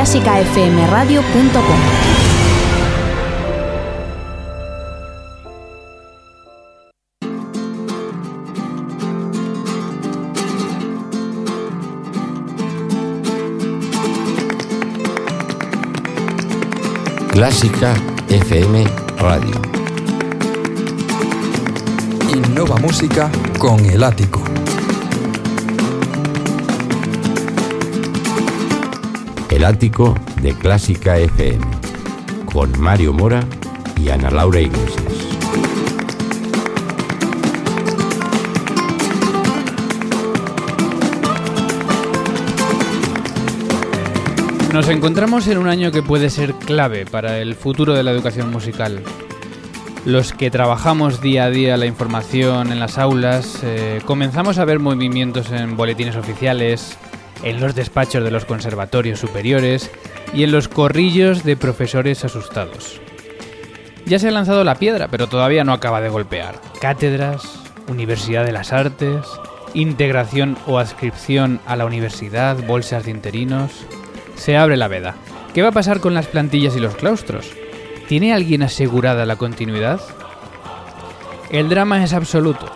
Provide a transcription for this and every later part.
clásicafmradio.com Clásica FM Radio. Innova Música con el ático. El ático de Clásica FM. Con Mario Mora y Ana Laura Iglesias. Nos encontramos en un año que puede ser clave para el futuro de la educación musical. Los que trabajamos día a día la información en las aulas, eh, comenzamos a ver movimientos en boletines oficiales, en los despachos de los conservatorios superiores y en los corrillos de profesores asustados. Ya se ha lanzado la piedra, pero todavía no acaba de golpear. Cátedras, Universidad de las Artes, integración o adscripción a la universidad, bolsas de interinos se abre la veda. ¿Qué va a pasar con las plantillas y los claustros? ¿Tiene alguien asegurada la continuidad? El drama es absoluto.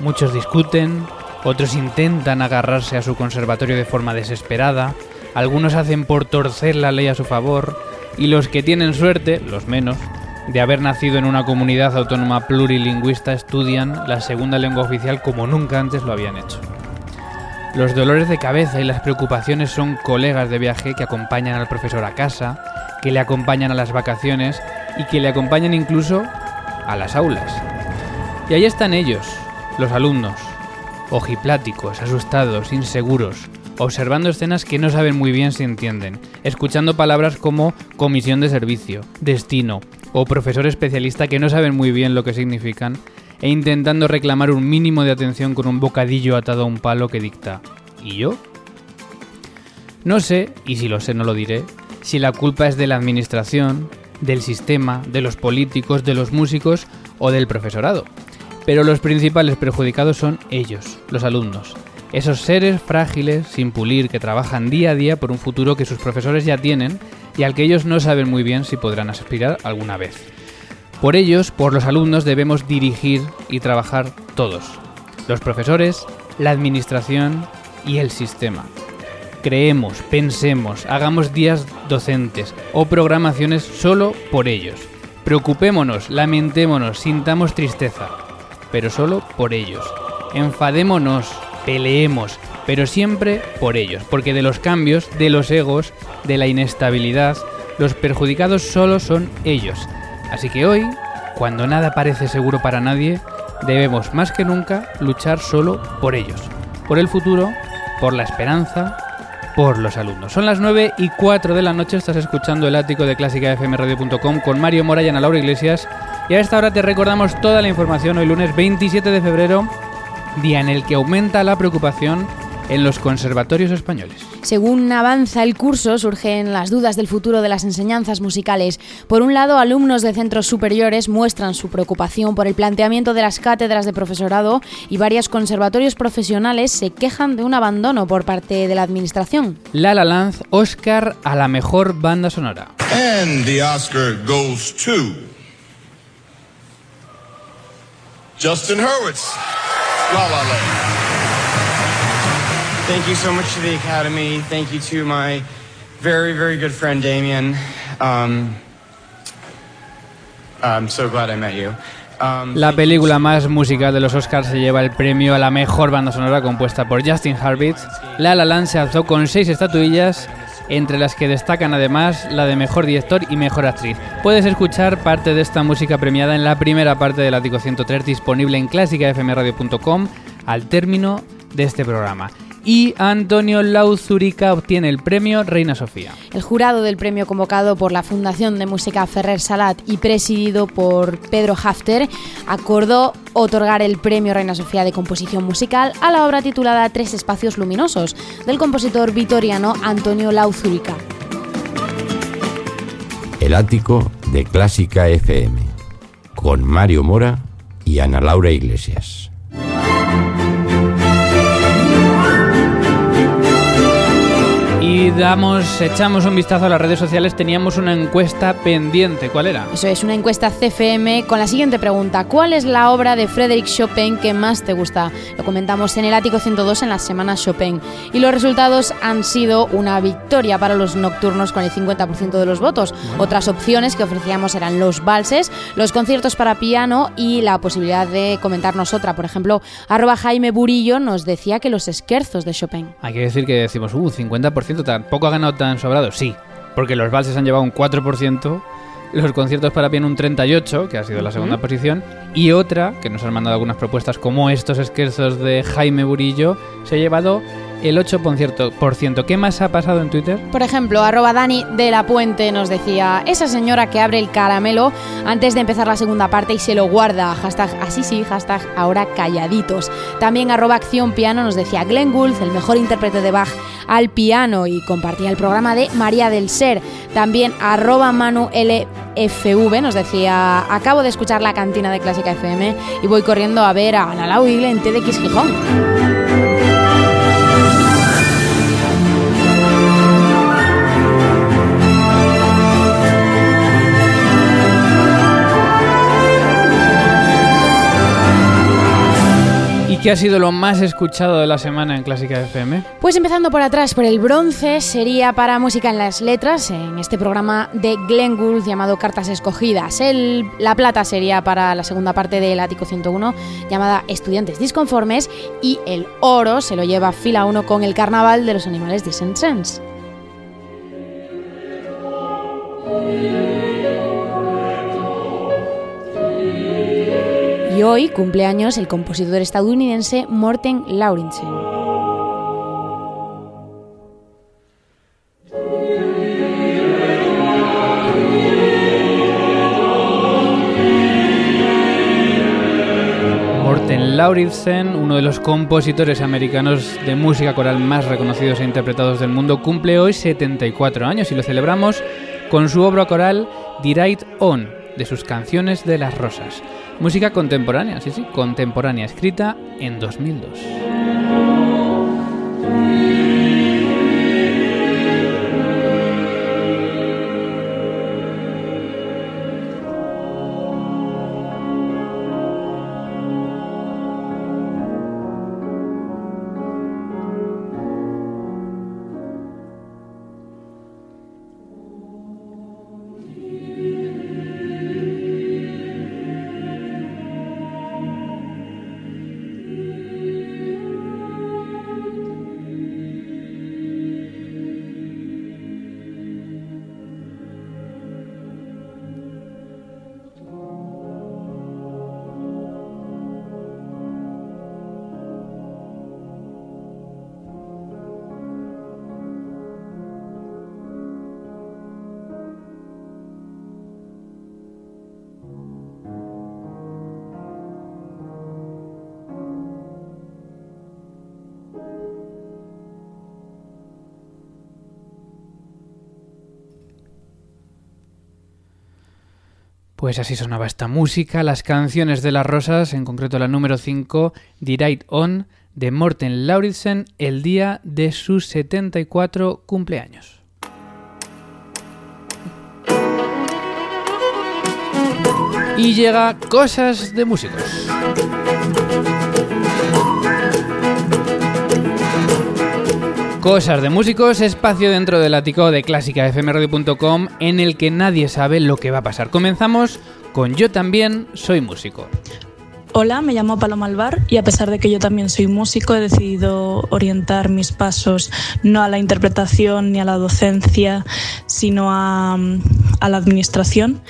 Muchos discuten, otros intentan agarrarse a su conservatorio de forma desesperada, algunos hacen por torcer la ley a su favor, y los que tienen suerte, los menos, de haber nacido en una comunidad autónoma plurilingüista estudian la segunda lengua oficial como nunca antes lo habían hecho. Los dolores de cabeza y las preocupaciones son colegas de viaje que acompañan al profesor a casa, que le acompañan a las vacaciones y que le acompañan incluso a las aulas. Y ahí están ellos, los alumnos, ojipláticos, asustados, inseguros, observando escenas que no saben muy bien si entienden, escuchando palabras como comisión de servicio, destino o profesor especialista que no saben muy bien lo que significan e intentando reclamar un mínimo de atención con un bocadillo atado a un palo que dicta ¿Y yo? No sé, y si lo sé no lo diré, si la culpa es de la administración, del sistema, de los políticos, de los músicos o del profesorado. Pero los principales perjudicados son ellos, los alumnos. Esos seres frágiles, sin pulir, que trabajan día a día por un futuro que sus profesores ya tienen y al que ellos no saben muy bien si podrán aspirar alguna vez. Por ellos, por los alumnos, debemos dirigir y trabajar todos. Los profesores, la administración y el sistema. Creemos, pensemos, hagamos días docentes o programaciones solo por ellos. Preocupémonos, lamentémonos, sintamos tristeza, pero solo por ellos. Enfadémonos, peleemos, pero siempre por ellos, porque de los cambios, de los egos, de la inestabilidad, los perjudicados solo son ellos. Así que hoy, cuando nada parece seguro para nadie, debemos más que nunca luchar solo por ellos, por el futuro, por la esperanza, por los alumnos. Son las 9 y 4 de la noche, estás escuchando el ático de clásicafmradio.com con Mario Mora y Ana Laura Iglesias. Y a esta hora te recordamos toda la información hoy lunes 27 de febrero, día en el que aumenta la preocupación en los conservatorios españoles. Según avanza el curso, surgen las dudas del futuro de las enseñanzas musicales. Por un lado, alumnos de centros superiores muestran su preocupación por el planteamiento de las cátedras de profesorado y varios conservatorios profesionales se quejan de un abandono por parte de la administración. La La Land, Oscar a la mejor banda sonora. And the Oscar goes to Justin Hurwitz. La La Land. Thank you so much to the Academy. Thank you to my very, very good friend Damien. Um, I'm so glad I met you. Um, La película más musical de los Oscars se lleva el premio a la mejor banda sonora compuesta por Justin Hurwitz. La La Land se alzó con seis estatuillas entre las que destacan además la de mejor director y mejor actriz. Puedes escuchar parte de esta música premiada en la primera parte del Ático 103 disponible en clásicafmradio.com al término de este programa y Antonio Lauzurica obtiene el premio Reina Sofía. El jurado del premio convocado por la Fundación de Música Ferrer Salat y presidido por Pedro Hafter acordó otorgar el premio Reina Sofía de Composición Musical a la obra titulada Tres Espacios Luminosos del compositor vitoriano Antonio Lauzurica. El ático de Clásica FM con Mario Mora y Ana Laura Iglesias. Damos, echamos un vistazo a las redes sociales, teníamos una encuesta pendiente. ¿Cuál era? Eso es, una encuesta CFM con la siguiente pregunta. ¿Cuál es la obra de Frédéric Chopin que más te gusta? Lo comentamos en el Ático 102 en la semana Chopin. Y los resultados han sido una victoria para los nocturnos con el 50% de los votos. Otras opciones que ofrecíamos eran los valses, los conciertos para piano y la posibilidad de comentarnos otra. Por ejemplo, arroba Jaime Burillo nos decía que los esquerzos de Chopin. Hay que decir que decimos, uh, 50% tampoco ha ganado tan sobrado. Sí, porque los valses han llevado un 4%, los conciertos para piano un 38%, que ha sido la segunda posición, y otra, que nos han mandado algunas propuestas como estos esquerzos de Jaime Burillo, se ha llevado el 8%. ¿Qué más ha pasado en Twitter? Por ejemplo, arroba Dani de la Puente nos decía, esa señora que abre el caramelo antes de empezar la segunda parte y se lo guarda, hashtag así sí, hashtag ahora calladitos. También arroba Acción Piano nos decía Glenn Gould, el mejor intérprete de Bach al piano y compartía el programa de María del Ser. También arroba Manu LFV nos decía, acabo de escuchar la cantina de Clásica FM y voy corriendo a ver a Ana Lau en TDX Gijón. ¿Qué ha sido lo más escuchado de la semana en Clásica FM? Pues empezando por atrás, por el bronce, sería para Música en las Letras, en este programa de Glenn Gould llamado Cartas Escogidas. El, la plata sería para la segunda parte del Ático 101, llamada Estudiantes Disconformes, y el oro se lo lleva fila 1 con el Carnaval de los Animales de Y hoy cumpleaños el compositor estadounidense Morten Laurinsen. Morten Lauritsen, uno de los compositores americanos de música coral más reconocidos e interpretados del mundo, cumple hoy 74 años y lo celebramos con su obra coral Direct On, de sus canciones de las rosas. Música contemporánea, sí, sí, contemporánea, escrita en 2002. Pues así sonaba esta música, las canciones de las rosas, en concreto la número 5, Direct On, de Morten Lauritsen, el día de sus 74 cumpleaños. Y llega Cosas de Músicos. Cosas de músicos, espacio dentro del ático de clásicafmradio.com en el que nadie sabe lo que va a pasar. Comenzamos con Yo también soy músico. Hola, me llamo Paloma Alvar y a pesar de que yo también soy músico, he decidido orientar mis pasos no a la interpretación ni a la docencia, sino a, la administración.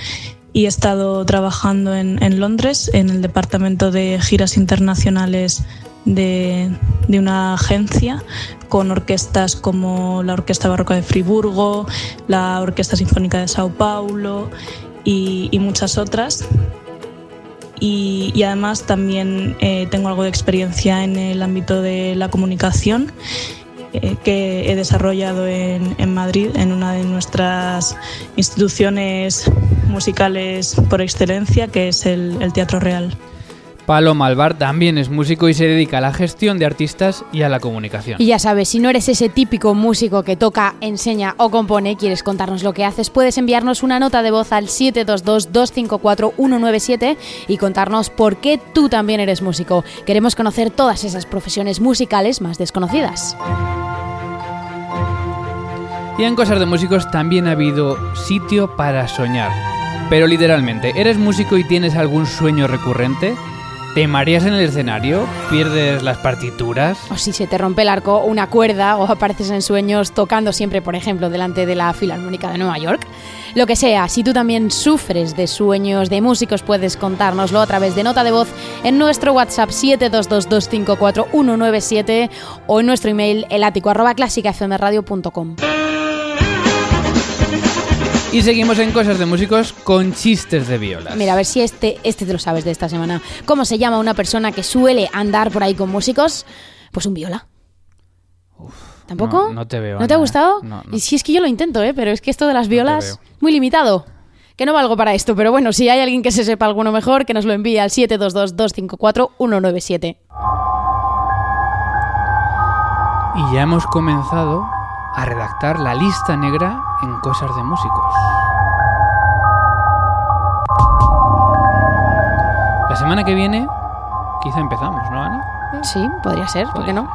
Y he estado trabajando en, Londres, en el departamento de giras internacionales de, de una agencia, con orquestas como la Orquesta Barroca de Friburgo, la Orquesta Sinfónica de Sao Paulo y, y muchas otras y, además también eh, tengo algo de experiencia en el ámbito de la comunicación eh, que he desarrollado en, en, Madrid, en una de nuestras instituciones musicales por excelencia, que es el, el Teatro Real. Palo Malvar también es músico y se dedica a la gestión de artistas y a la comunicación. Y ya sabes, si no eres ese típico músico que toca, enseña o compone, quieres contarnos lo que haces, puedes enviarnos una nota de voz al 722-254-197 y contarnos por qué tú también eres músico. Queremos conocer todas esas profesiones musicales más desconocidas. Y en Cosas de Músicos también ha habido sitio para soñar. Pero literalmente, ¿eres músico y tienes algún sueño recurrente? ¿Te mareas en el escenario? ¿Pierdes las partituras? O si se te rompe el arco una cuerda o apareces en sueños tocando siempre, por ejemplo, delante de la Filarmónica de Nueva York. Lo que sea, si tú también sufres de sueños de músicos, puedes contárnoslo a través de nota de voz en nuestro WhatsApp 722254197 o en nuestro email elático.clásicafmradio.com. Y seguimos en cosas de músicos con chistes de violas. Mira, a ver si este, este te lo sabes de esta semana. ¿Cómo se llama una persona que suele andar por ahí con músicos? Pues un viola. Uf, ¿Tampoco? No, no te veo. ¿No te ha gustado? No, no. Y si es que yo lo intento, ¿eh? Pero es que esto de las violas, muy limitado. Que no valgo para esto, pero bueno, si hay alguien que se sepa alguno mejor, que nos lo envíe al 722-254-197. Y ya hemos comenzado a redactar la lista negra en cosas de músicos. Semana que viene, quizá empezamos, ¿no, Ana? Sí, podría ser, ¿por qué no?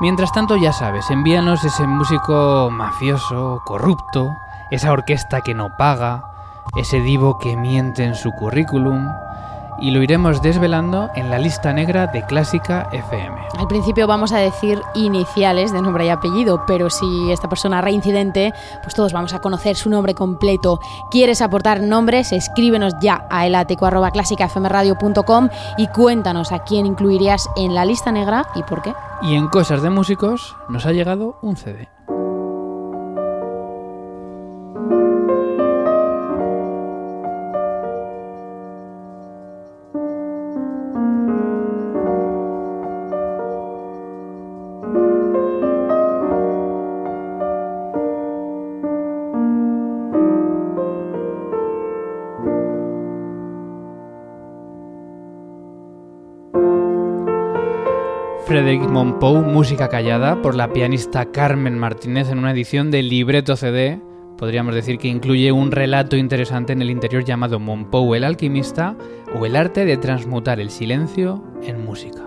Mientras tanto, ya sabes, envíanos ese músico mafioso, corrupto, esa orquesta que no paga, ese divo que miente en su currículum, y lo iremos desvelando en la lista negra de Clásica FM. Al principio vamos a decir iniciales de nombre y apellido, pero si esta persona reincidente, pues todos vamos a conocer su nombre completo. ¿Quieres aportar nombres? Escríbenos ya a elático.clásicafmradio.com y cuéntanos a quién incluirías en la lista negra y por qué. Y en Cosas de Músicos nos ha llegado un CD. Frederick Monpou, música callada, por la pianista Carmen Martínez en una edición de libreto CD. Podríamos decir que incluye un relato interesante en el interior llamado Monpou el alquimista o el arte de transmutar el silencio en música.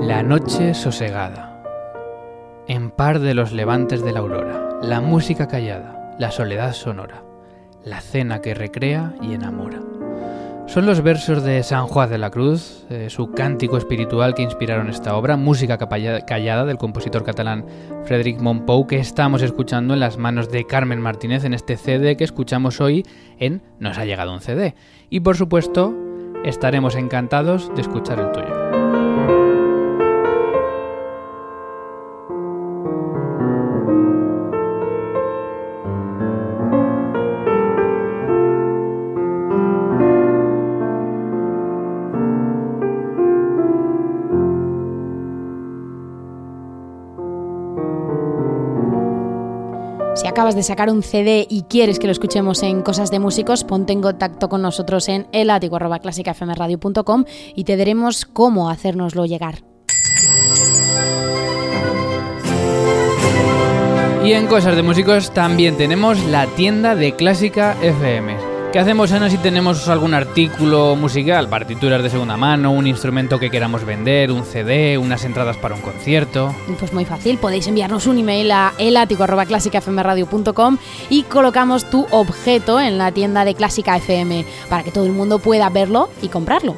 La noche sosegada. En par de los levantes de la aurora, la música callada, la soledad sonora la cena que recrea y enamora. Son los versos de San Juan de la Cruz, eh, su cántico espiritual que inspiraron esta obra, música callada del compositor catalán Frédéric Monpou, que estamos escuchando en las manos de Carmen Martínez en este CD que escuchamos hoy en Nos ha llegado un CD. Y por supuesto, estaremos encantados de escuchar el tuyo. Acabas de sacar un CD y quieres que lo escuchemos en Cosas de Músicos, ponte en contacto con nosotros en elático.clásicafmradio.com y te diremos cómo hacérnoslo llegar. Y en Cosas de Músicos también tenemos la tienda de Clásica FM. ¿Qué hacemos, Ana, si tenemos algún artículo musical, partituras de segunda mano, un instrumento que queramos vender, un CD, unas entradas para un concierto? Pues muy fácil, podéis enviarnos un email a elatico.clásicafmradio.com y colocamos tu objeto en la tienda de Clásica FM para que todo el mundo pueda verlo y comprarlo.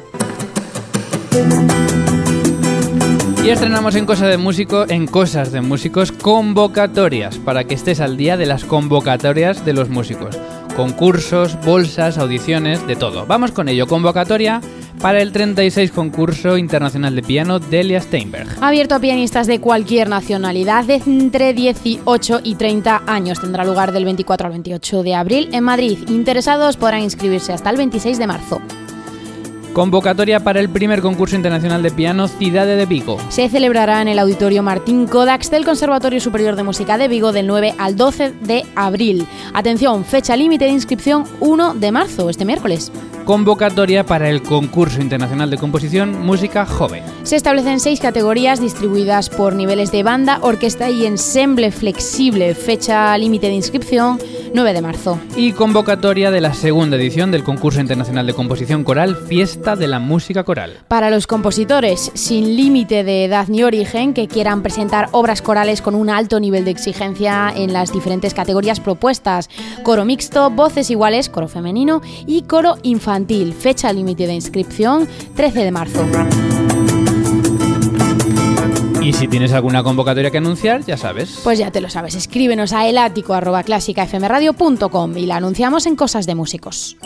Y estrenamos en Cosas de Músico, en Cosas de Músicos, convocatorias, para que estés al día de las convocatorias de los músicos concursos, bolsas, audiciones, de todo. Vamos con ello, convocatoria para el 36 concurso internacional de piano Delia Steinberg. Abierto a pianistas de cualquier nacionalidad de entre 18 y 30 años. Tendrá lugar del 24 al 28 de abril en Madrid. Interesados podrán inscribirse hasta el 26 de marzo. Convocatoria para el primer concurso internacional de piano Ciudad de Vigo. Se celebrará en el Auditorio Martín Kodax del Conservatorio Superior de Música de Vigo del 9 al 12 de abril. Atención, fecha límite de inscripción 1 de marzo, este miércoles. Convocatoria para el concurso internacional de composición Música Joven. Se establecen seis categorías distribuidas por niveles de banda, orquesta y ensemble flexible. Fecha límite de inscripción 9 de marzo. Y convocatoria de la segunda edición del concurso internacional de composición coral Fiesta de la Música Coral. Para los compositores sin límite de edad ni origen que quieran presentar obras corales con un alto nivel de exigencia en las diferentes categorías propuestas. Coro mixto, voces iguales, coro femenino y coro infantil. Fecha límite de inscripción 13 de marzo. Y si tienes alguna convocatoria que anunciar, ya sabes. Pues ya te lo sabes, escríbenos a elático.clásicafmradio.com y la anunciamos en Cosas de Músicos.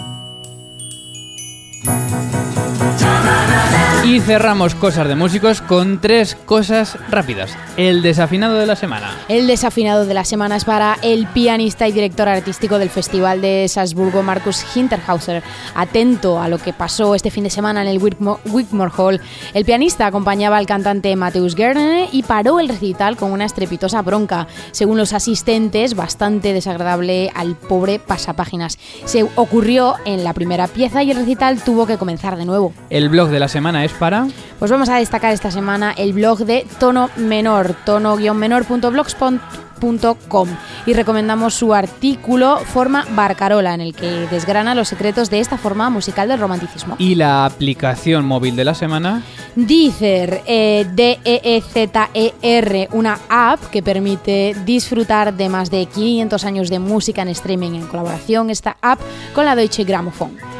Y cerramos cosas de músicos con tres cosas rápidas. El desafinado de la semana. El desafinado de la semana es para el pianista y director artístico del Festival de Salzburgo, Markus Hinterhauser. Atento a lo que pasó este fin de semana en el Wigmore Hall. El pianista acompañaba al cantante Mateusz Gerne y paró el recital con una estrepitosa bronca. Según los asistentes, bastante desagradable al pobre pasapáginas. Se ocurrió en la primera pieza y el recital tuvo que comenzar de nuevo. El blog de la semana es para? Pues vamos a destacar esta semana el blog de Tono Menor, tono-menor.blogspot.com y recomendamos su artículo Forma Barcarola en el que desgrana los secretos de esta forma musical del romanticismo. ¿Y la aplicación móvil de la semana? Deezer, eh, D-E-E-Z-E-R, una app que permite disfrutar de más de 500 años de música en streaming en colaboración esta app con la Deutsche Grammophon.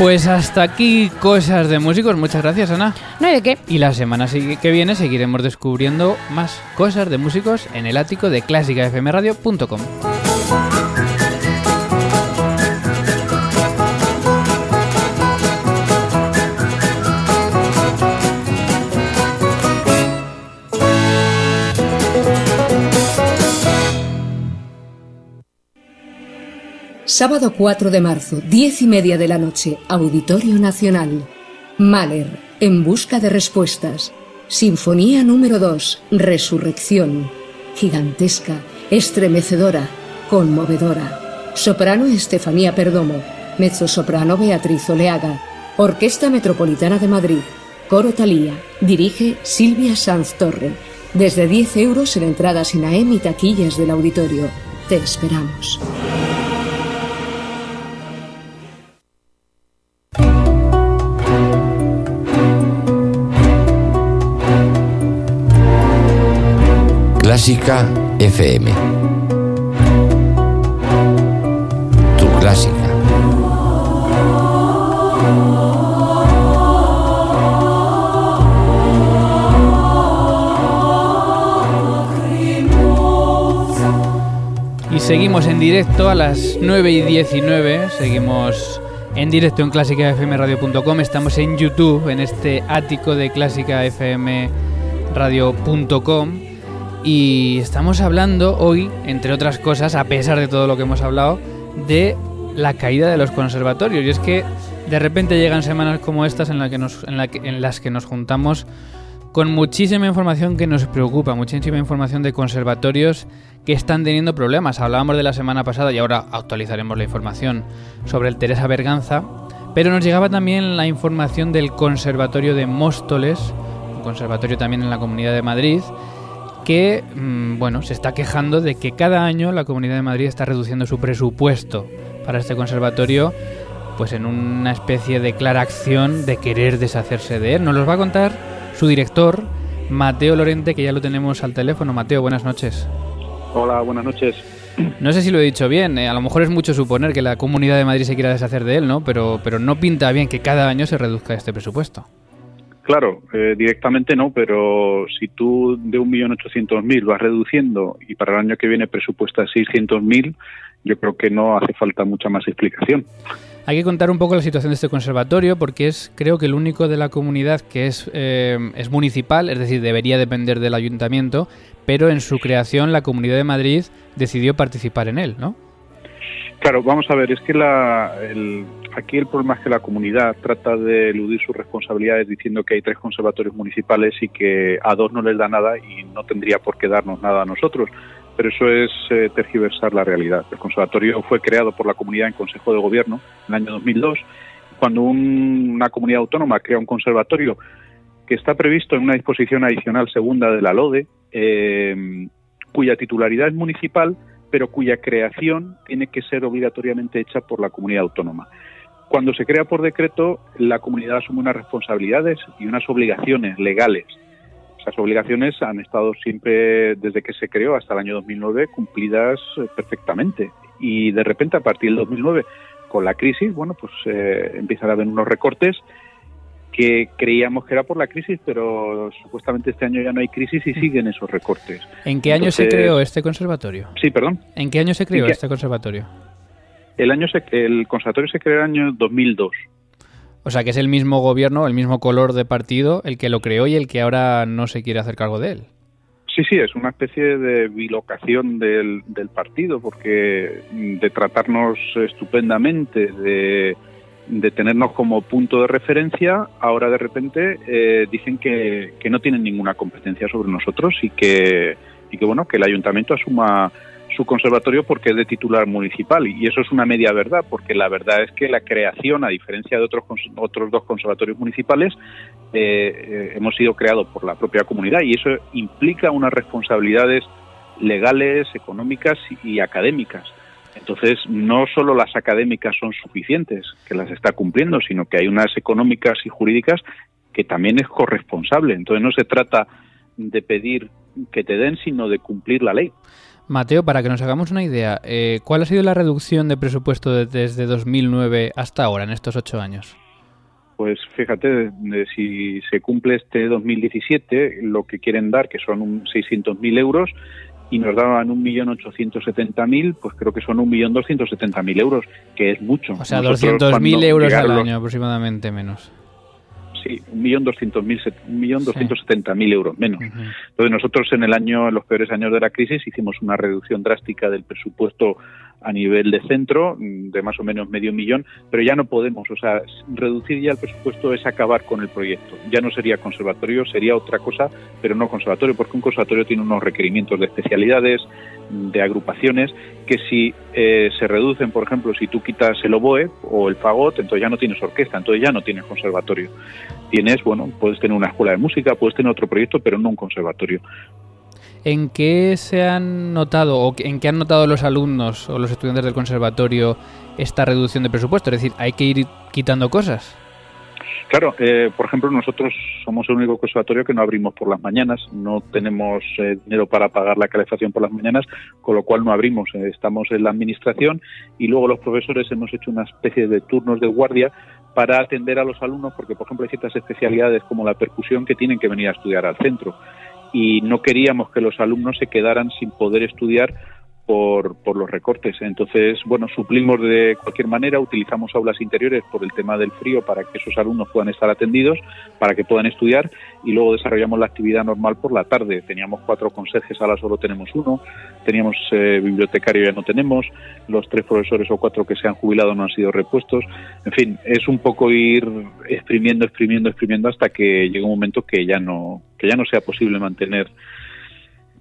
Pues hasta aquí cosas de músicos. Muchas gracias, Ana. No hay de qué. Y la semana que viene seguiremos descubriendo más cosas de músicos en el ático de clásicafmradio.com. Sábado 4 de marzo, diez y media de la noche, Auditorio Nacional. Mahler, En busca de respuestas. Sinfonía número 2, Resurrección. Gigantesca, estremecedora, conmovedora. Soprano Estefanía Perdomo. Mezzosoprano Beatriz Oleaga. Orquesta Metropolitana de Madrid. Coro Talía. Dirige Silvia Sanz Torre. Desde 10 euros en entradas INAEM y taquillas del auditorio. Te esperamos. Clásica FM. Tu clásica. Y seguimos en directo a las 9 y 19. Seguimos en directo en clásicafmradio.com. Estamos en YouTube, en este ático de clásicafmradio.com. Y estamos hablando hoy, entre otras cosas, a pesar de todo lo que hemos hablado, de la caída de los conservatorios. Y es que de repente llegan semanas como estas en, que nos, en las que nos juntamos con muchísima información que nos preocupa, muchísima información de conservatorios que están teniendo problemas. Hablábamos de la semana pasada y ahora actualizaremos la información sobre el Teresa Berganza, pero nos llegaba también la información del Conservatorio de Móstoles, un conservatorio también en la Comunidad de Madrid, que, mm, bueno, se está quejando de que cada año la Comunidad de Madrid está reduciendo su presupuesto para este conservatorio, pues en una especie de clara acción de querer deshacerse de él. Nos los va a contar su director, Mateo Lorente, que ya lo tenemos al teléfono. Mateo, buenas noches. Hola, buenas noches. No sé si lo he dicho bien, eh, a lo mejor es mucho suponer que la Comunidad de Madrid se quiera deshacer de él, ¿no? Pero, pero no pinta bien que cada año se reduzca este presupuesto. Claro, eh, directamente no, pero si tú de 1.800.000 vas reduciendo y para el año que viene presupuestas 600.000, yo creo que no hace falta mucha más explicación. Hay que contar un poco la situación de este conservatorio porque es, creo que el único de la comunidad que es, eh, es municipal, es decir, debería depender del ayuntamiento, pero en su creación la Comunidad de Madrid decidió participar en él, ¿no? Claro, vamos a ver, es que la, aquí el problema es que la comunidad trata de eludir sus responsabilidades diciendo que hay tres conservatorios municipales y que a dos no les da nada y no tendría por qué darnos nada a nosotros. Pero eso es eh, tergiversar la realidad. El conservatorio fue creado por la comunidad en Consejo de Gobierno en el año 2002. Cuando una comunidad autónoma crea un conservatorio que está previsto en una disposición adicional segunda de la LODE, eh, cuya titularidad es municipal, pero cuya creación tiene que ser obligatoriamente hecha por la comunidad autónoma. Cuando se crea por decreto, la comunidad asume unas responsabilidades y unas obligaciones legales. Esas obligaciones han estado siempre, desde que se creó hasta el año 2009, cumplidas eh, perfectamente. Y de repente, a partir del 2009, con la crisis, bueno, pues eh, empiezan a haber unos recortes que creíamos que era por la crisis, pero supuestamente este año ya no hay crisis y siguen esos recortes. ¿En qué año se creó este conservatorio? Sí, perdón. ¿En qué año se creó este conservatorio? El año se, el conservatorio se creó en el año 2002. O sea, que es el mismo gobierno, el mismo color de partido, el que lo creó y el que ahora no se quiere hacer cargo de él. Sí, sí, es una especie de bilocación del, del partido, porque de tratarnos estupendamente, de de tenernos como punto de referencia, ahora de repente eh, dicen que, que, no tienen ninguna competencia sobre nosotros y que, y que bueno que el ayuntamiento asuma su conservatorio porque es de titular municipal. Y eso es una media verdad porque la verdad es que la creación a diferencia de otros otros dos conservatorios municipales eh, hemos sido creados por la propia comunidad y eso implica unas responsabilidades legales económicas y académicas entonces, no solo las académicas son suficientes, que las está cumpliendo, sino que hay unas económicas y jurídicas que también es corresponsable. Entonces, no se trata de pedir que te den, sino de cumplir la ley. Mateo, para que nos hagamos una idea, eh, ¿cuál ha sido la reducción de presupuesto desde 2009 hasta ahora, en estos ocho años? Pues fíjate, si se cumple este 2017, lo que quieren dar, que son 600.000 euros, y nos daban 1.870.000, pues creo que son 1.270.000 euros, que es mucho. O sea, 200.000 euros al año aproximadamente menos. Sí, 1.270.000 euros menos. Entonces nosotros en el año, en los peores años de la crisis, hicimos una reducción drástica del presupuesto a nivel de centro mm, de más o menos medio millón, pero ya no podemos, o sea, reducir ya el presupuesto es acabar con el proyecto. Ya no sería conservatorio, sería otra cosa, pero no conservatorio, porque un conservatorio tiene unos requerimientos de especialidades, de agrupaciones, que si eh, se reducen, por ejemplo, si tú quitas el oboe o el fagot, entonces ya no tienes orquesta, entonces ya no tienes conservatorio. Tienes, bueno, puedes tener una escuela de música, puedes tener otro proyecto, pero no un conservatorio. ¿En qué se han notado o en qué han notado los alumnos o los estudiantes del conservatorio esta reducción de presupuesto? Es decir, hay que ir quitando cosas. Claro, eh, por ejemplo, nosotros somos el único conservatorio que no abrimos por las mañanas, no tenemos eh, dinero para pagar la calefacción por las mañanas, con lo cual no abrimos, eh, estamos en la administración y luego los profesores hemos hecho una especie de turnos de guardia para atender a los alumnos, porque por ejemplo hay ciertas especialidades como la percusión que tienen que venir a estudiar al centro y no queríamos que los alumnos se quedaran sin poder estudiar por, por, los recortes. Entonces, bueno, suplimos de cualquier manera, utilizamos aulas interiores por el tema del frío para que esos alumnos puedan estar atendidos, para que puedan estudiar y luego desarrollamos la actividad normal por la tarde. Teníamos cuatro conserjes, ahora solo tenemos uno, teníamos eh, bibliotecario, ya no tenemos, los tres profesores o cuatro que se han jubilado no han sido repuestos. En fin, es un poco ir exprimiendo, exprimiendo, exprimiendo hasta que llegue un momento que ya no, que ya no sea posible mantener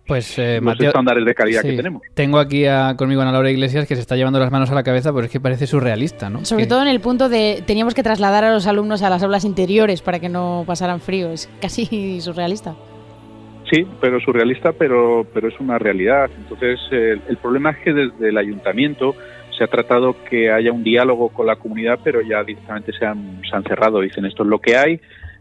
pues, eh, los estándares de calidad que tenemos. Tengo aquí a, conmigo a Ana Laura Iglesias que se está llevando las manos a la cabeza, pero es que parece surrealista, ¿no? Sobre todo en el punto de teníamos que trasladar a los alumnos a las aulas interiores para que no pasaran frío. Es casi surrealista. Sí, pero surrealista, pero, pero es una realidad. Entonces, eh, el problema es que desde el ayuntamiento se ha tratado que haya un diálogo con la comunidad, pero ya directamente se han, se han cerrado. Dicen esto es lo que hay,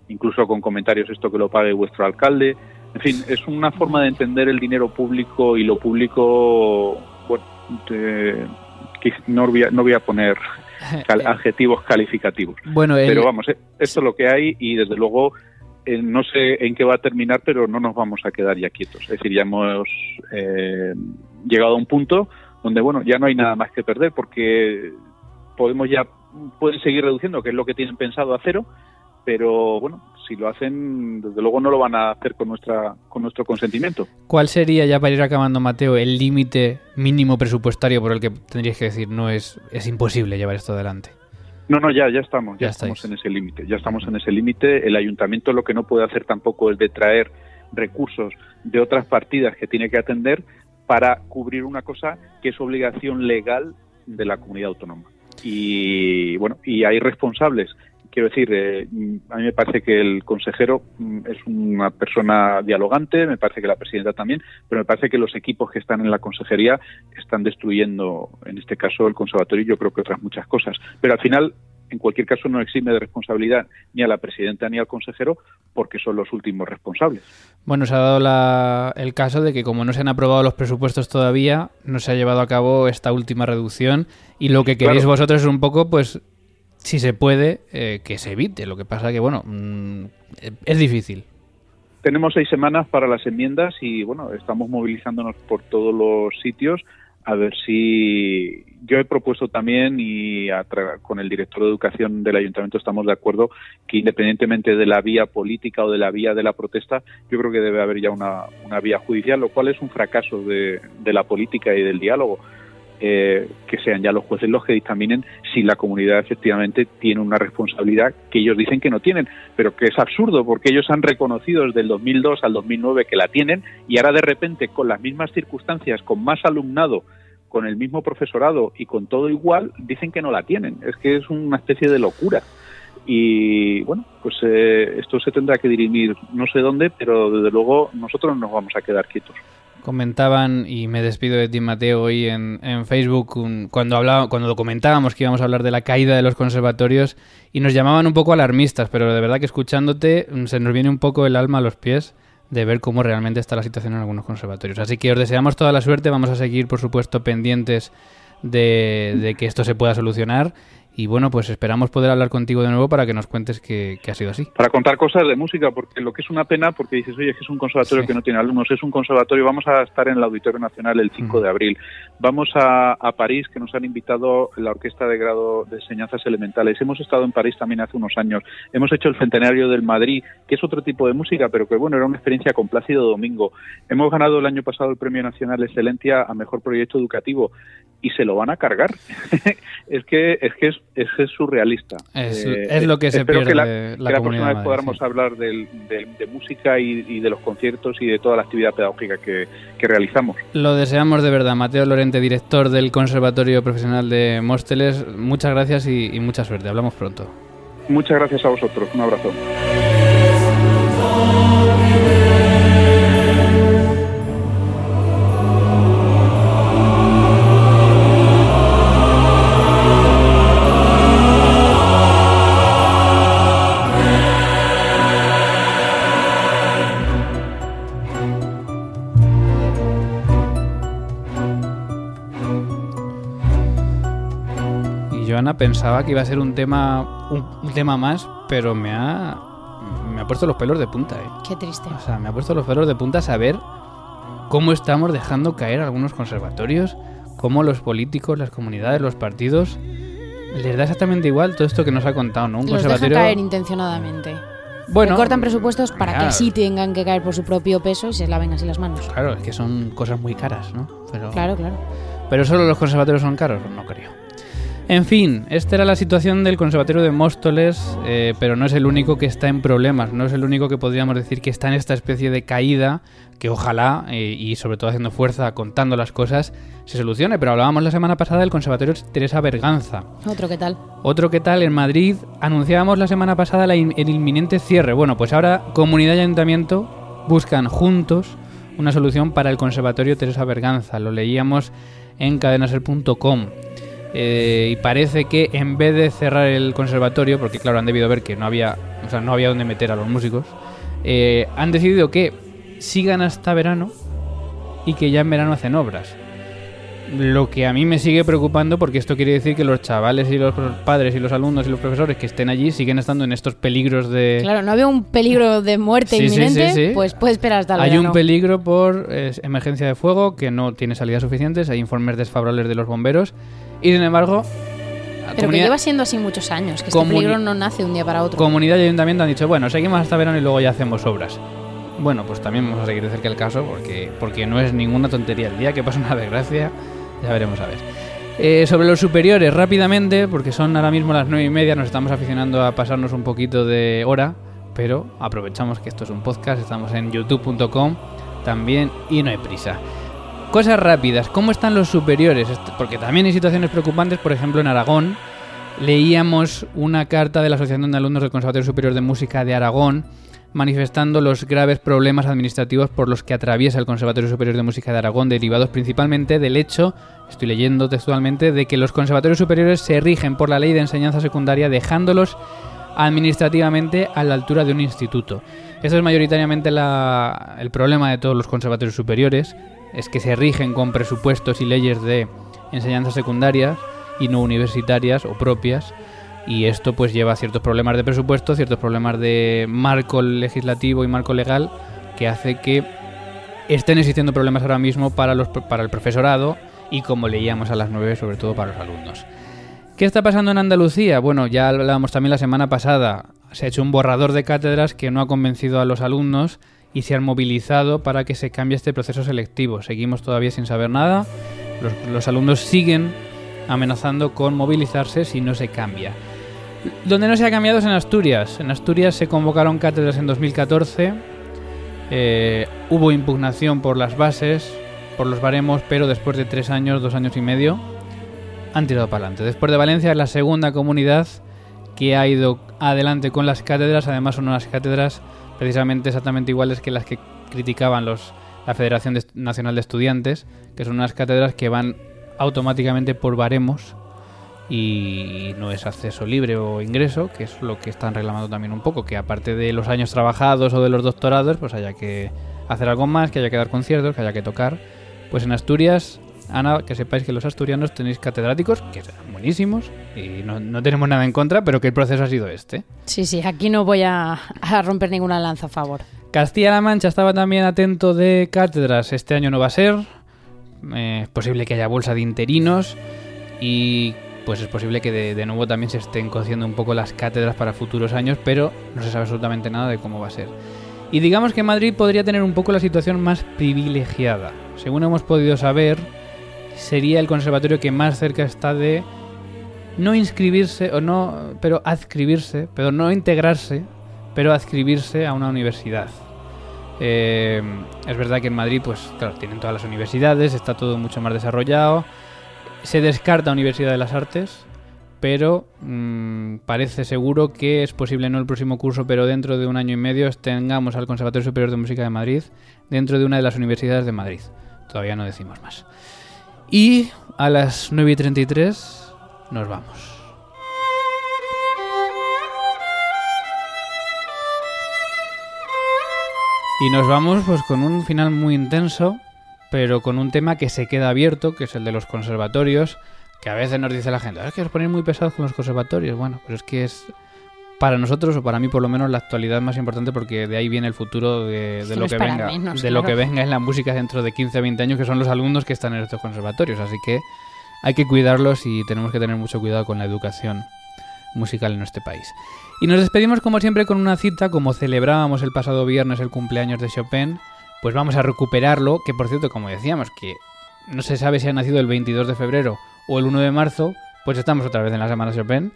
incluso con comentarios esto que lo pague vuestro alcalde. En fin, es una forma de entender el dinero público y lo público, bueno, que no voy a, no voy a poner adjetivos calificativos. Bueno, pero vamos, eh, esto es lo que hay y desde luego eh, no sé en qué va a terminar, pero no nos vamos a quedar ya quietos. Es decir, ya hemos eh, llegado a un punto donde, bueno, ya no hay nada más que perder porque podemos ya, pueden seguir reduciendo, que es lo que tienen pensado a cero, pero bueno, si lo hacen, desde luego no lo van a hacer con nuestra con nuestro consentimiento. ¿Cuál sería ya para ir acabando, Mateo, el límite mínimo presupuestario por el que tendrías que decir no es es imposible llevar esto adelante? No, no, ya, ya estamos, ya, estamos en ese límite, ya estamos en ese límite. El ayuntamiento lo que no puede hacer tampoco es de traer recursos de otras partidas que tiene que atender para cubrir una cosa que es obligación legal de la comunidad autónoma. Y bueno, y hay responsables quiero decir, eh, a mí me parece que el consejero mm, es una persona dialogante, me parece que la presidenta también, pero me parece que los equipos que están en la consejería están destruyendo, en este caso, el conservatorio y yo creo que otras muchas cosas. Pero al final, en cualquier caso, no exime de responsabilidad ni a la presidenta ni al consejero porque son los últimos responsables. Bueno, se ha dado el caso de que como no se han aprobado los presupuestos todavía, no se ha llevado a cabo esta última reducción y lo que queréis vosotros es un poco, pues, si se puede, eh, que se evite. Lo que pasa que, bueno, mm, es difícil. Tenemos seis semanas para las enmiendas y, bueno, estamos movilizándonos por todos los sitios a ver si yo he propuesto también y con el director de educación del ayuntamiento estamos de acuerdo que independientemente de la vía política o de la vía de la protesta, yo creo que debe haber ya una, una vía judicial, lo cual es un fracaso de, de la política y del diálogo. Eh, que sean ya los jueces los que dictaminen si la comunidad efectivamente tiene una responsabilidad que ellos dicen que no tienen, pero que es absurdo porque ellos han reconocido desde el 2002 al 2009 que la tienen y ahora de repente con las mismas circunstancias, con más alumnado, con el mismo profesorado y con todo igual, dicen que no la tienen. Es que es una especie de locura. Y bueno, pues eh, esto se tendrá que dirimir no sé dónde, pero desde luego nosotros no nos vamos a quedar quietos comentaban, y me despido de ti, Mateo, hoy en, en Facebook, cuando, hablaba, cuando comentábamos que íbamos a hablar de la caída de los conservatorios, y nos llamaban un poco alarmistas, pero de verdad que escuchándote mm, se nos viene un poco el alma a los pies de ver cómo realmente está la situación en algunos conservatorios. Así que os deseamos toda la suerte, vamos a seguir, por supuesto, pendientes de, de que esto se pueda solucionar y bueno, pues esperamos poder hablar contigo de nuevo para que nos cuentes que, ha sido así. Para contar cosas de música, porque lo que es una pena, porque dices, oye, es que es un conservatorio que no tiene alumnos, es un conservatorio, vamos a estar en el Auditorio Nacional el 5 de abril, vamos a, París, que nos han invitado la Orquesta de Grado de Enseñanzas Elementales, hemos estado en París también hace unos años, hemos hecho el Centenario del Madrid, que es otro tipo de música, pero que bueno, era una experiencia con Plácido Domingo. Hemos ganado el año pasado el Premio Nacional de Excelencia a Mejor Proyecto Educativo y se lo van a cargar. es que es que es, surrealista. Es, eh, lo que se pierde que la, que la próxima vez podamos hablar de, música y, de los conciertos y de toda la actividad pedagógica que, que, realizamos. Lo deseamos de verdad. Mateo Lorente, director del Conservatorio Profesional de Mósteles, muchas gracias y, y mucha suerte. Hablamos pronto. Muchas gracias a vosotros. Un abrazo. Pensaba que iba a ser un tema, un, tema más, pero me ha, me ha puesto los pelos de punta. ¿eh? Qué triste. O sea, me ha puesto los pelos de punta saber cómo estamos dejando caer algunos conservatorios, cómo los políticos, las comunidades, los partidos les da exactamente igual todo esto que nos ha contado, ¿no? Un conservatorio caer intencionadamente. Bueno, cortan presupuestos para que sí tengan que caer por su propio peso y se laven así las manos. Claro, es que son cosas muy caras, ¿no? Pero, claro, claro. Pero solo los conservatorios son caros, no creo. En fin, esta era la situación del Conservatorio de Móstoles, eh, pero no es el único que está en problemas, no es el único que podríamos decir que está en esta especie de caída, que ojalá, eh, y sobre todo haciendo fuerza, contando las cosas, se solucione. Pero hablábamos la semana pasada del Conservatorio Teresa Berganza. Otro que tal. Otro que tal, en Madrid anunciábamos la semana pasada el inminente cierre. Bueno, pues ahora comunidad y ayuntamiento buscan juntos una solución para el Conservatorio Teresa Berganza. Lo leíamos en cadenaser.com. Eh, y parece que en vez de cerrar el conservatorio, porque claro, han debido ver que no había, o sea, no había dónde meter a los músicos, eh, han decidido que sigan hasta verano y que ya en verano hacen obras. Lo que a mí me sigue preocupando porque esto quiere decir que los chavales y los padres y los alumnos y los profesores que estén allí siguen estando en estos peligros de... Claro, no había un peligro de muerte inminente, pues puede esperar hasta el Hay un peligro por eh, emergencia de fuego que no tiene salidas suficientes, hay informes desfavorables de los bomberos y sin embargo... Pero que lleva siendo así muchos años, que este peligro no nace de un día para otro. Comunidad y ayuntamiento han dicho, bueno, seguimos hasta verano y luego ya hacemos obras. Bueno, pues también vamos a seguir de cerca el caso porque, porque no es ninguna tontería. El día que pasa una desgracia, ya veremos a ver. Eh, sobre los superiores, rápidamente, porque son ahora mismo las nueve y media, nos estamos aficionando a pasarnos un poquito de hora, pero aprovechamos que esto es un podcast, estamos en youtube.com también y no hay prisa. Cosas rápidas, ¿cómo están los superiores? Porque también hay situaciones preocupantes, por ejemplo en Aragón, leíamos una carta de la Asociación de Alumnos del Conservatorio Superior de Música de Aragón, manifestando los graves problemas administrativos por los que atraviesa el Conservatorio Superior de Música de Aragón, derivados principalmente del hecho, estoy leyendo textualmente, de que los conservatorios superiores se rigen por la ley de enseñanza secundaria dejándolos administrativamente a la altura de un instituto. Esto es mayoritariamente el problema de todos los conservatorios superiores, es que se rigen con presupuestos y leyes de enseñanza secundaria y no universitarias o propias, y esto pues lleva a ciertos problemas de presupuesto, ciertos problemas de marco legislativo y marco legal que hace que estén existiendo problemas ahora mismo para, los, para el profesorado y como leíamos a las 9 sobre todo para los alumnos. ¿Qué está pasando en Andalucía? Bueno, ya hablábamos también la semana pasada, se ha hecho un borrador de cátedras que no ha convencido a los alumnos y se han movilizado para que se cambie este proceso selectivo. Seguimos todavía sin saber nada, los, los alumnos siguen amenazando con movilizarse si no se cambia. Donde no se ha cambiado es en Asturias. En Asturias se convocaron cátedras en 2014. Eh, hubo impugnación por las bases, por los baremos, pero después de tres años, dos años y medio, han tirado para adelante. Después de Valencia es la segunda comunidad que ha ido adelante con las cátedras. Además son unas cátedras precisamente exactamente iguales que las que criticaban la Federación Nacional de Estudiantes, que son unas cátedras que van automáticamente por baremos y no es acceso libre o ingreso, que es lo que están reclamando también un poco, que aparte de los años trabajados o de los doctorados, pues haya que hacer algo más, que haya que dar conciertos, que haya que tocar. Pues en Asturias, Ana, que sepáis que los asturianos tenéis catedráticos, que son buenísimos, y no, tenemos nada en contra, pero que el proceso ha sido este. Sí, sí, aquí no voy a, romper ninguna lanza a favor. Castilla-La Mancha estaba también atento de cátedras, este año no va a ser, eh, es posible que haya bolsa de interinos, y pues es posible que de, nuevo también se estén cociendo un poco las cátedras para futuros años, pero no se sabe absolutamente nada de cómo va a ser. Y digamos que Madrid podría tener un poco la situación más privilegiada. Según hemos podido saber, sería el conservatorio que más cerca está de no inscribirse o no, pero adscribirse, pero no integrarse, pero adscribirse a una universidad. Eh, es verdad que en Madrid, pues claro, tienen todas las universidades, está todo mucho más desarrollado se descarta Universidad de las Artes, pero mm, parece seguro que es posible no el próximo curso, pero dentro de un año y medio tengamos al Conservatorio Superior de Música de Madrid dentro de una de las universidades de Madrid. Todavía no decimos más. Y a las 9 y 33 nos vamos. Y nos vamos pues con un final muy intenso pero con un tema que se queda abierto, que es el de los conservatorios, que a veces nos dice la gente, ah, es que os ponéis muy pesados con los conservatorios. Bueno, pero es que es para nosotros, o para mí por lo menos, la actualidad más importante porque de ahí viene el futuro de, lo que venga. de lo que venga en la música dentro de 15 o 20 años, que son los alumnos que están en estos conservatorios. Así que hay que cuidarlos y tenemos que tener mucho cuidado con la educación musical en este país. Y nos despedimos como siempre con una cita, como celebrábamos el pasado viernes el cumpleaños de Chopin pues vamos a recuperarlo, que por cierto, como decíamos, que no se sabe si ha nacido el 22 de febrero o el 1 de marzo, pues estamos otra vez en la semana Chopin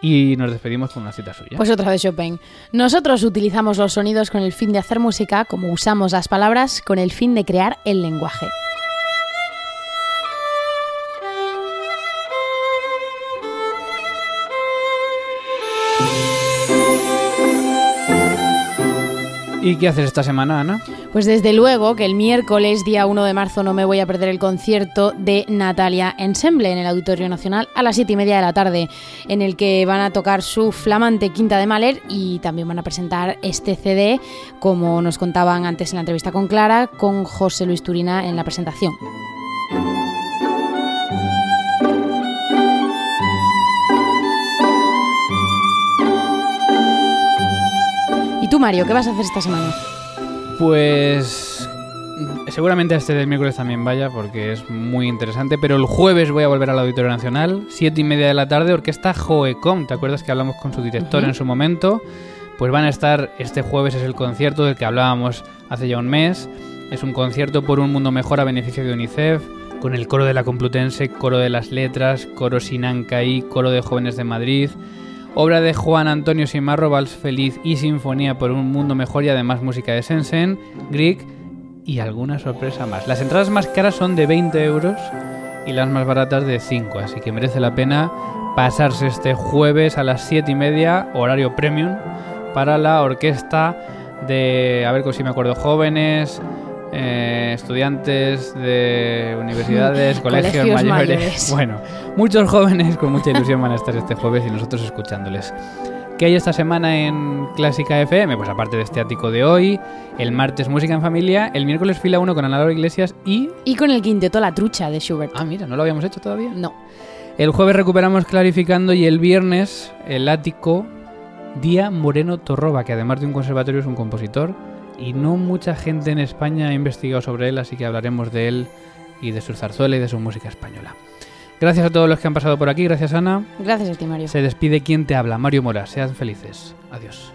y nos despedimos con una cita suya. Pues otra vez Chopin. Nosotros utilizamos los sonidos con el fin de hacer música, como usamos las palabras con el fin de crear el lenguaje. ¿Y qué haces esta semana, Ana? Pues desde luego que el miércoles, día 1 de marzo, no me voy a perder el concierto de Natalia Ensemble en el Auditorio Nacional a las 7 y media de la tarde, en el que van a tocar su flamante Quinta de Mahler y también van a presentar este CD, como nos contaban antes en la entrevista con Clara, con José Luis Turina en la presentación. Tú, Mario, qué vas a hacer esta semana? Pues seguramente este del miércoles también vaya porque es muy interesante, pero el jueves voy a volver al Auditorio Nacional, siete y media de la tarde, Orquesta Joecom, ¿te acuerdas que hablamos con su director en su momento? Pues van a estar, este jueves es el concierto del que hablábamos hace ya un mes, es un concierto por un mundo mejor a beneficio de UNICEF, con el coro de la Complutense, coro de las letras, coro Sinancaí, coro de jóvenes de Madrid, obra de Juan Antonio Simarro, Vals Feliz y Sinfonía por un Mundo Mejor y además música de Sensen, Greek y alguna sorpresa más. Las entradas más caras son de 20 euros y las más baratas de 5, así que merece la pena pasarse este jueves a las 7 y media, horario premium, para la orquesta de, a ver si me acuerdo, jóvenes, eh, estudiantes de universidades, colegios, mayores. Bueno, muchos jóvenes con mucha ilusión van a estar este jueves y nosotros escuchándoles. ¿Qué hay esta semana en Clásica FM? Pues aparte de este ático de hoy, el martes Música en Familia, el miércoles Fila 1 con Ana Laura Iglesias y... Y con el quinteto La Trucha de Schubert. Ah, mira, ¿no lo habíamos hecho todavía? No. El jueves recuperamos Clarificando y el viernes el ático Día Moreno Torroba, que además de un conservatorio es un compositor y no mucha gente en España ha investigado sobre él, así que hablaremos de él y de su zarzuela y de su música española. Gracias a todos los que han pasado por aquí, gracias Ana. Gracias a ti Mario. Se despide quien te habla, Mario Mora. Sean felices. Adiós.